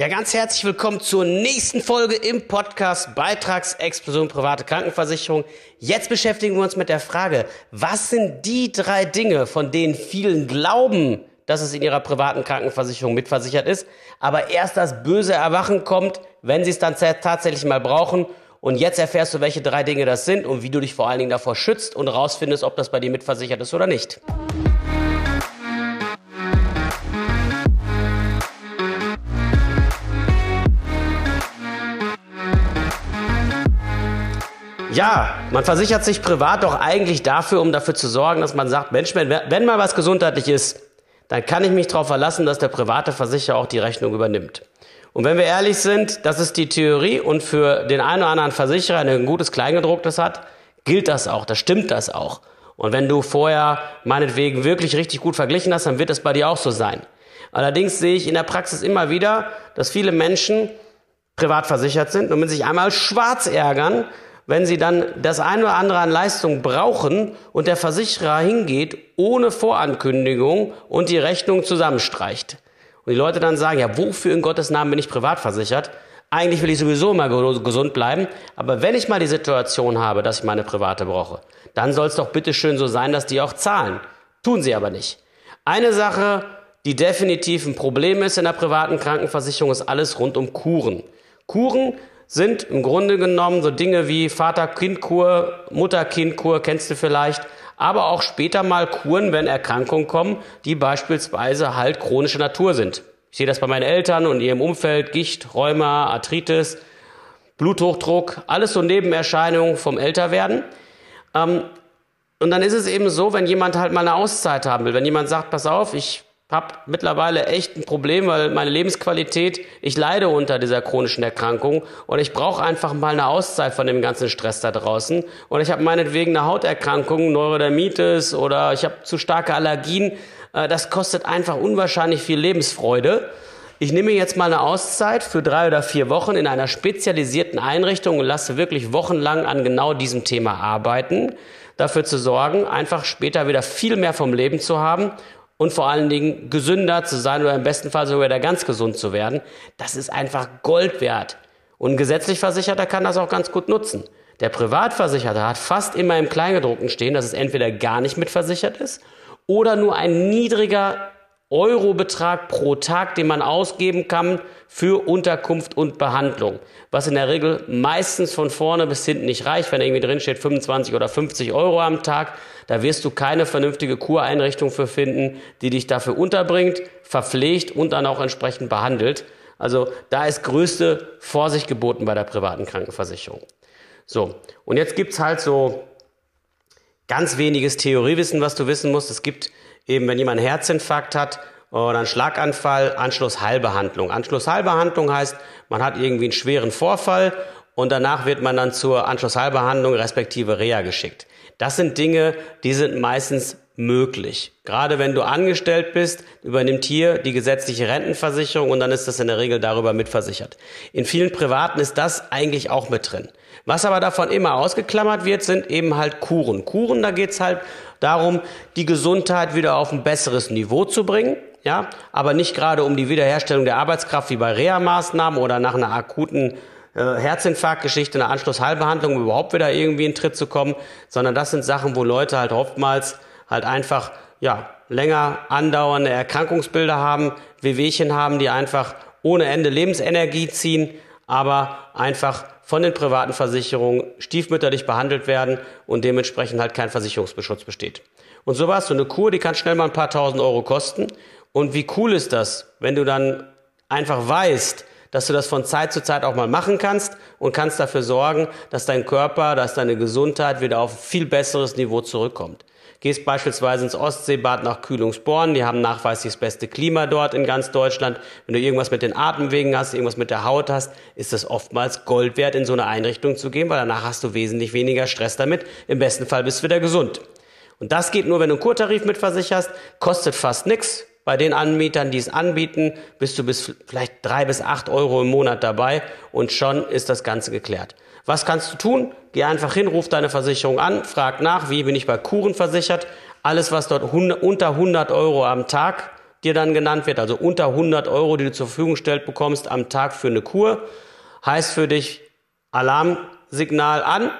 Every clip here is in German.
Ja, ganz herzlich willkommen zur nächsten Folge im Podcast Beitragsexplosion private Krankenversicherung. Jetzt beschäftigen wir uns mit der Frage, was sind die drei Dinge, von denen vielen glauben, dass es in ihrer privaten Krankenversicherung mitversichert ist, aber erst das böse Erwachen kommt, wenn sie es dann tatsächlich mal brauchen. Und jetzt erfährst du, welche drei Dinge das sind und wie du dich vor allen Dingen davor schützt und rausfindest, ob das bei dir mitversichert ist oder nicht. Ja, man versichert sich privat doch eigentlich dafür, um dafür zu sorgen, dass man sagt, Mensch, wenn, wenn mal was gesundheitlich ist, dann kann ich mich darauf verlassen, dass der private Versicherer auch die Rechnung übernimmt. Und wenn wir ehrlich sind, das ist die Theorie und für den einen oder anderen Versicherer, der ein gutes Kleingedrucktes hat, gilt das auch, da stimmt das auch. Und wenn du vorher meinetwegen wirklich richtig gut verglichen hast, dann wird es bei dir auch so sein. Allerdings sehe ich in der Praxis immer wieder, dass viele Menschen privat versichert sind und wenn sich einmal schwarz ärgern, wenn sie dann das eine oder andere an Leistung brauchen und der Versicherer hingeht ohne Vorankündigung und die Rechnung zusammenstreicht. Und die Leute dann sagen, ja, wofür in Gottes Namen bin ich privat versichert? Eigentlich will ich sowieso immer gesund bleiben, aber wenn ich mal die Situation habe, dass ich meine private brauche, dann soll es doch bitte schön so sein, dass die auch zahlen. Tun sie aber nicht. Eine Sache, die definitiv ein Problem ist in der privaten Krankenversicherung, ist alles rund um Kuren. Kuren sind im Grunde genommen so Dinge wie Vater-Kind-Kur, Mutter-Kind-Kur, kennst du vielleicht, aber auch später mal Kuren, wenn Erkrankungen kommen, die beispielsweise halt chronische Natur sind. Ich sehe das bei meinen Eltern und ihrem Umfeld, Gicht, Rheuma, Arthritis, Bluthochdruck, alles so Nebenerscheinungen vom Älterwerden. Ähm, und dann ist es eben so, wenn jemand halt mal eine Auszeit haben will, wenn jemand sagt, pass auf, ich habe mittlerweile echt ein Problem, weil meine Lebensqualität, ich leide unter dieser chronischen Erkrankung und ich brauche einfach mal eine Auszeit von dem ganzen Stress da draußen. Und ich habe meinetwegen eine Hauterkrankung, Neurodermitis oder ich habe zu starke Allergien. Äh, das kostet einfach unwahrscheinlich viel Lebensfreude. Ich nehme jetzt mal eine Auszeit für drei oder vier Wochen in einer spezialisierten Einrichtung und lasse wirklich wochenlang an genau diesem Thema arbeiten, dafür zu sorgen, einfach später wieder viel mehr vom Leben zu haben und vor allen Dingen gesünder zu sein oder im besten Fall sogar wieder ganz gesund zu werden, das ist einfach Gold wert. Und ein gesetzlich Versicherter kann das auch ganz gut nutzen. Der Privatversicherte hat fast immer im Kleingedruckten stehen, dass es entweder gar nicht mitversichert ist oder nur ein niedriger Eurobetrag pro Tag, den man ausgeben kann für Unterkunft und Behandlung. Was in der Regel meistens von vorne bis hinten nicht reicht. Wenn irgendwie drin steht 25 oder 50 Euro am Tag, da wirst du keine vernünftige Kureinrichtung für finden, die dich dafür unterbringt, verpflegt und dann auch entsprechend behandelt. Also da ist größte Vorsicht geboten bei der privaten Krankenversicherung. So, und jetzt gibt's halt so ganz weniges Theoriewissen, was du wissen musst. Es gibt eben, wenn jemand einen Herzinfarkt hat oder einen Schlaganfall, Anschlussheilbehandlung. Anschlussheilbehandlung heißt, man hat irgendwie einen schweren Vorfall und danach wird man dann zur Anschlussheilbehandlung respektive Reha geschickt. Das sind Dinge, die sind meistens möglich. Gerade wenn du angestellt bist, übernimmt hier die gesetzliche Rentenversicherung und dann ist das in der Regel darüber mitversichert. In vielen Privaten ist das eigentlich auch mit drin. Was aber davon immer ausgeklammert wird, sind eben halt Kuren. Kuren, da geht's halt darum, die Gesundheit wieder auf ein besseres Niveau zu bringen. Ja, aber nicht gerade um die Wiederherstellung der Arbeitskraft wie bei Reha-Maßnahmen oder nach einer akuten äh, Herzinfarktgeschichte, eine Anschlussheilbehandlung, um überhaupt wieder irgendwie in Tritt zu kommen, sondern das sind Sachen, wo Leute halt oftmals halt einfach, ja, länger andauernde Erkrankungsbilder haben, Wehwehchen haben, die einfach ohne Ende Lebensenergie ziehen, aber einfach von den privaten Versicherungen stiefmütterlich behandelt werden und dementsprechend halt kein Versicherungsbeschutz besteht. Und so was, so eine Kur, die kann schnell mal ein paar tausend Euro kosten. Und wie cool ist das, wenn du dann einfach weißt, dass du das von Zeit zu Zeit auch mal machen kannst und kannst dafür sorgen, dass dein Körper, dass deine Gesundheit wieder auf ein viel besseres Niveau zurückkommt. Gehst beispielsweise ins Ostseebad nach Kühlungsborn, die haben nachweislich das beste Klima dort in ganz Deutschland. Wenn du irgendwas mit den Atemwegen hast, irgendwas mit der Haut hast, ist das oftmals Gold wert, in so eine Einrichtung zu gehen, weil danach hast du wesentlich weniger Stress damit. Im besten Fall bist du wieder gesund. Und das geht nur, wenn du einen Kurtarif mitversicherst, kostet fast nichts, bei den Anbietern, die es anbieten, bist du bis vielleicht drei bis acht Euro im Monat dabei und schon ist das Ganze geklärt. Was kannst du tun? Geh einfach hin, ruf deine Versicherung an, frag nach, wie bin ich bei Kuren versichert. Alles, was dort unter 100 Euro am Tag dir dann genannt wird, also unter 100 Euro, die du zur Verfügung gestellt bekommst am Tag für eine Kur, heißt für dich Alarmsignal an,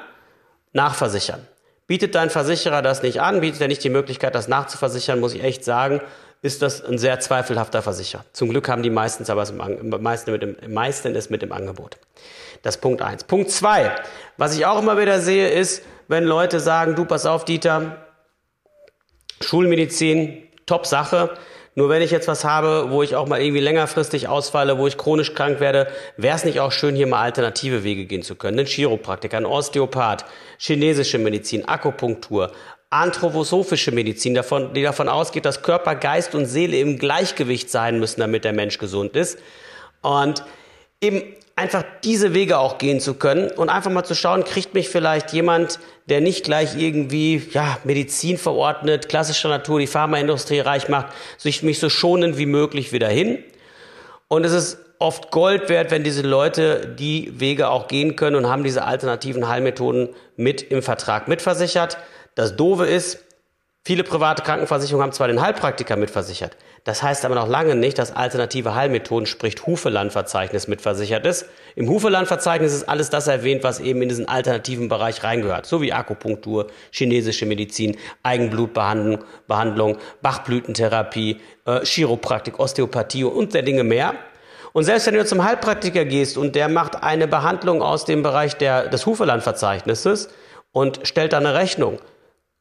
nachversichern. Bietet dein Versicherer das nicht an, bietet er nicht die Möglichkeit, das nachzuversichern, muss ich echt sagen, ist das ein sehr zweifelhafter Versicherer. Zum Glück haben die meistens aber es im, meisten, mit dem, meisten ist mit dem Angebot. Das Punkt eins. Punkt zwei. Was ich auch immer wieder sehe, ist, wenn Leute sagen, du pass auf, Dieter, Schulmedizin, top Sache. Nur wenn ich jetzt was habe, wo ich auch mal irgendwie längerfristig ausfalle, wo ich chronisch krank werde, wäre es nicht auch schön, hier mal alternative Wege gehen zu können. Ein Chiropraktiker, ein Osteopath, chinesische Medizin, Akupunktur, anthroposophische Medizin, davon, die davon ausgeht, dass Körper, Geist und Seele im Gleichgewicht sein müssen, damit der Mensch gesund ist. Und eben einfach diese Wege auch gehen zu können und einfach mal zu schauen, kriegt mich vielleicht jemand, der nicht gleich irgendwie ja, Medizin verordnet, klassischer Natur, die Pharmaindustrie reich macht, sich mich so schonend wie möglich wieder hin. Und es ist oft Gold wert, wenn diese Leute die Wege auch gehen können und haben diese alternativen Heilmethoden mit im Vertrag mitversichert. Das Doofe ist, viele private Krankenversicherungen haben zwar den Heilpraktiker mitversichert, das heißt aber noch lange nicht, dass alternative Heilmethoden, sprich Hufelandverzeichnis mitversichert ist. Im Hufelandverzeichnis ist alles das erwähnt, was eben in diesen alternativen Bereich reingehört, so wie Akupunktur, chinesische Medizin, Eigenblutbehandlung, Behandlung, Bachblütentherapie, äh, Chiropraktik, Osteopathie und der Dinge mehr. Und selbst wenn du zum Heilpraktiker gehst und der macht eine Behandlung aus dem Bereich der, des Hufelandverzeichnisses und stellt da eine Rechnung,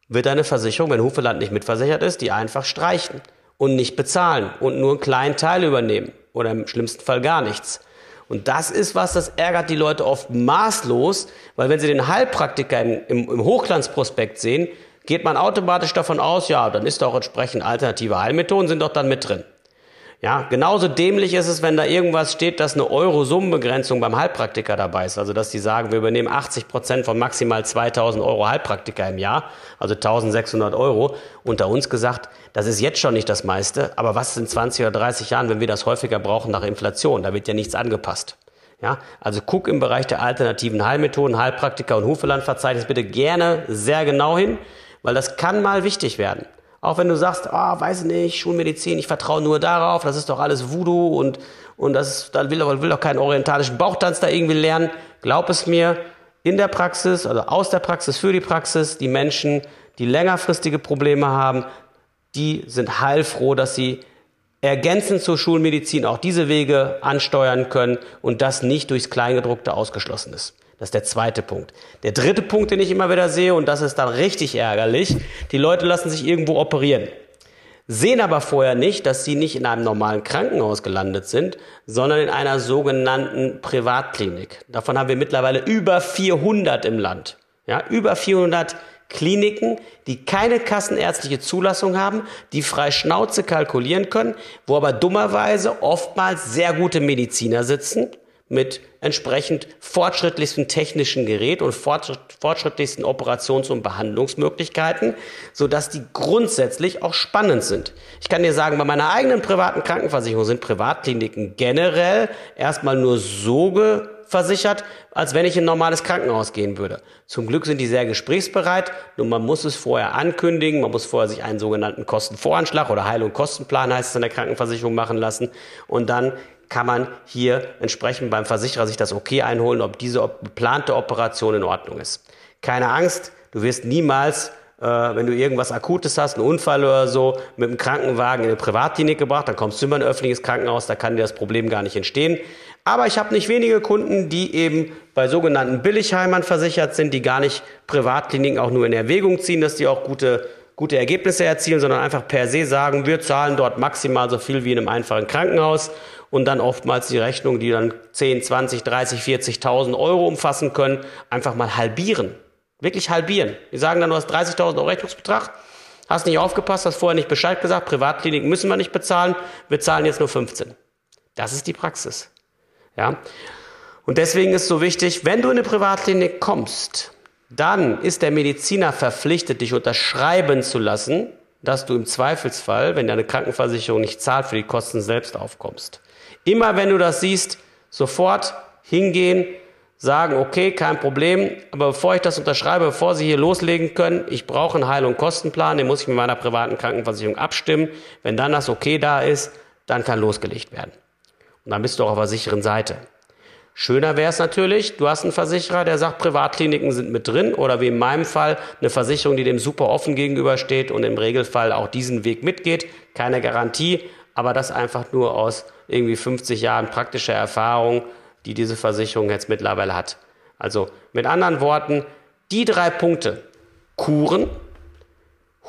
wird deine Versicherung, wenn Hufeland nicht mitversichert ist, die einfach streichen und nicht bezahlen und nur einen kleinen Teil übernehmen oder im schlimmsten Fall gar nichts. Und das ist was, das ärgert die Leute oft maßlos, weil wenn sie den Heilpraktiker im, im Hochglanzprospekt sehen, geht man automatisch davon aus, ja, dann ist doch entsprechend alternative Heilmethoden sind doch dann mit drin. Ja, genauso dämlich ist es, wenn da irgendwas steht, dass eine Euro-Summenbegrenzung beim Heilpraktiker dabei ist. Also, dass die sagen, wir übernehmen 80 Prozent von maximal 2000 Euro Heilpraktiker im Jahr, also 1600 Euro. Unter uns gesagt, das ist jetzt schon nicht das meiste, aber was in 20 oder 30 Jahren, wenn wir das häufiger brauchen nach Inflation? Da wird ja nichts angepasst. Ja, also guck im Bereich der alternativen Heilmethoden, Heilpraktiker und Hufelandverzeichnis bitte gerne sehr genau hin, weil das kann mal wichtig werden. Auch wenn du sagst, ah, oh, weiß nicht, Schulmedizin, ich vertraue nur darauf, das ist doch alles Voodoo und, und das ist, dann will, will doch keinen orientalischen Bauchtanz da irgendwie lernen. Glaub es mir, in der Praxis, also aus der Praxis für die Praxis, die Menschen, die längerfristige Probleme haben, die sind heilfroh, dass sie ergänzend zur Schulmedizin auch diese Wege ansteuern können und das nicht durchs Kleingedruckte ausgeschlossen ist. Das ist der zweite Punkt. Der dritte Punkt, den ich immer wieder sehe, und das ist dann richtig ärgerlich, die Leute lassen sich irgendwo operieren, sehen aber vorher nicht, dass sie nicht in einem normalen Krankenhaus gelandet sind, sondern in einer sogenannten Privatklinik. Davon haben wir mittlerweile über 400 im Land. Ja, über 400 Kliniken, die keine kassenärztliche Zulassung haben, die frei Schnauze kalkulieren können, wo aber dummerweise oftmals sehr gute Mediziner sitzen mit entsprechend fortschrittlichsten technischen Gerät und fortschrittlichsten Operations- und Behandlungsmöglichkeiten, so dass die grundsätzlich auch spannend sind. Ich kann dir sagen, bei meiner eigenen privaten Krankenversicherung sind Privatkliniken generell erstmal nur so versichert, als wenn ich in ein normales Krankenhaus gehen würde. Zum Glück sind die sehr gesprächsbereit, nur man muss es vorher ankündigen, man muss vorher sich einen sogenannten Kostenvoranschlag oder Heil- und Kostenplan heißt es in der Krankenversicherung machen lassen und dann kann man hier entsprechend beim Versicherer sich das okay einholen, ob diese geplante Operation in Ordnung ist. Keine Angst, du wirst niemals, äh, wenn du irgendwas Akutes hast, einen Unfall oder so, mit einem Krankenwagen in eine Privatklinik gebracht, dann kommst du immer in ein öffentliches Krankenhaus, da kann dir das Problem gar nicht entstehen. Aber ich habe nicht wenige Kunden, die eben bei sogenannten Billigheimern versichert sind, die gar nicht Privatkliniken auch nur in Erwägung ziehen, dass die auch gute gute Ergebnisse erzielen, sondern einfach per se sagen, wir zahlen dort maximal so viel wie in einem einfachen Krankenhaus und dann oftmals die Rechnung, die dann 10, 20, 30, 40.000 Euro umfassen können, einfach mal halbieren. Wirklich halbieren. Die sagen dann, du hast 30.000 Euro Rechnungsbetrag, hast nicht aufgepasst, hast vorher nicht Bescheid gesagt, Privatkliniken müssen wir nicht bezahlen, wir zahlen jetzt nur 15. Das ist die Praxis. Ja? Und deswegen ist so wichtig, wenn du in eine Privatklinik kommst, dann ist der Mediziner verpflichtet, dich unterschreiben zu lassen, dass du im Zweifelsfall, wenn deine Krankenversicherung nicht zahlt, für die Kosten selbst aufkommst. Immer wenn du das siehst, sofort hingehen, sagen, okay, kein Problem, aber bevor ich das unterschreibe, bevor Sie hier loslegen können, ich brauche einen Heil- und Kostenplan, den muss ich mit meiner privaten Krankenversicherung abstimmen. Wenn dann das okay da ist, dann kann losgelegt werden. Und dann bist du auch auf der sicheren Seite. Schöner wäre es natürlich, du hast einen Versicherer, der sagt, Privatkliniken sind mit drin oder wie in meinem Fall eine Versicherung, die dem super offen gegenübersteht und im Regelfall auch diesen Weg mitgeht. Keine Garantie, aber das einfach nur aus irgendwie 50 Jahren praktischer Erfahrung die diese Versicherung jetzt mittlerweile hat. Also mit anderen Worten, die drei Punkte, Kuren,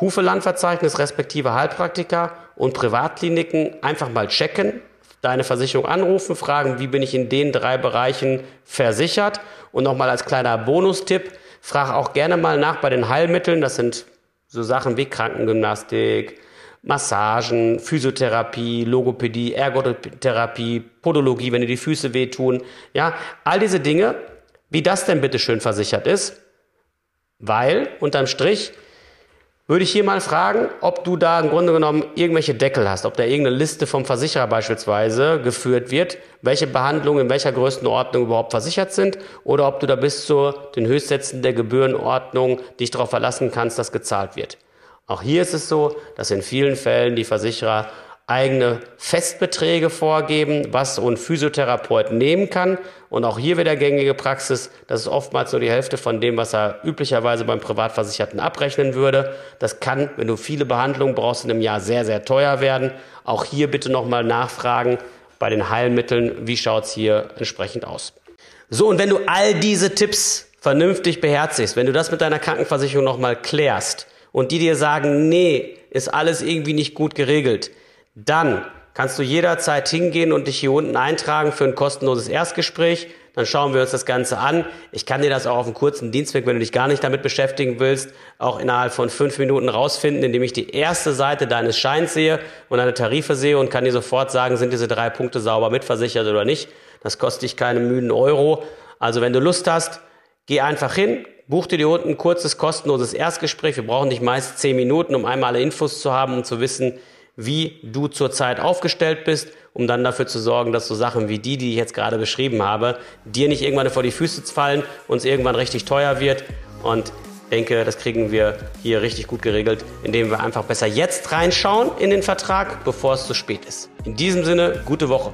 Hufelandverzeichnis respektive Heilpraktiker und Privatkliniken einfach mal checken, deine Versicherung anrufen, fragen, wie bin ich in den drei Bereichen versichert und nochmal als kleiner Bonustipp, frag auch gerne mal nach bei den Heilmitteln, das sind so Sachen wie Krankengymnastik, Massagen, Physiotherapie, Logopädie, Ergotherapie, Podologie, wenn dir die Füße wehtun. Ja, all diese Dinge, wie das denn bitte schön versichert ist. Weil, unterm Strich, würde ich hier mal fragen, ob du da im Grunde genommen irgendwelche Deckel hast, ob da irgendeine Liste vom Versicherer beispielsweise geführt wird, welche Behandlungen in welcher Größenordnung überhaupt versichert sind oder ob du da bis zu den Höchstsätzen der Gebührenordnung dich darauf verlassen kannst, dass gezahlt wird. Auch hier ist es so, dass in vielen Fällen die Versicherer eigene Festbeträge vorgeben, was so ein Physiotherapeut nehmen kann. Und auch hier wieder gängige Praxis, das ist oftmals nur die Hälfte von dem, was er üblicherweise beim Privatversicherten abrechnen würde. Das kann, wenn du viele Behandlungen brauchst, in einem Jahr sehr, sehr teuer werden. Auch hier bitte nochmal nachfragen bei den Heilmitteln, wie schaut's hier entsprechend aus. So, und wenn du all diese Tipps vernünftig beherzigst, wenn du das mit deiner Krankenversicherung nochmal klärst, und die dir sagen, nee, ist alles irgendwie nicht gut geregelt, dann kannst du jederzeit hingehen und dich hier unten eintragen für ein kostenloses Erstgespräch. Dann schauen wir uns das Ganze an. Ich kann dir das auch auf einem kurzen Dienstweg, wenn du dich gar nicht damit beschäftigen willst, auch innerhalb von fünf Minuten rausfinden, indem ich die erste Seite deines Scheins sehe und deine Tarife sehe und kann dir sofort sagen, sind diese drei Punkte sauber mitversichert oder nicht. Das kostet dich keine müden Euro. Also wenn du Lust hast, geh einfach hin, Buch dir hier unten ein kurzes, kostenloses Erstgespräch. Wir brauchen nicht meist zehn Minuten, um einmal alle Infos zu haben und zu wissen, wie du zurzeit aufgestellt bist, um dann dafür zu sorgen, dass so Sachen wie die, die ich jetzt gerade beschrieben habe, dir nicht irgendwann vor die Füße fallen und es irgendwann richtig teuer wird. Und denke, das kriegen wir hier richtig gut geregelt, indem wir einfach besser jetzt reinschauen in den Vertrag, bevor es zu spät ist. In diesem Sinne, gute Woche.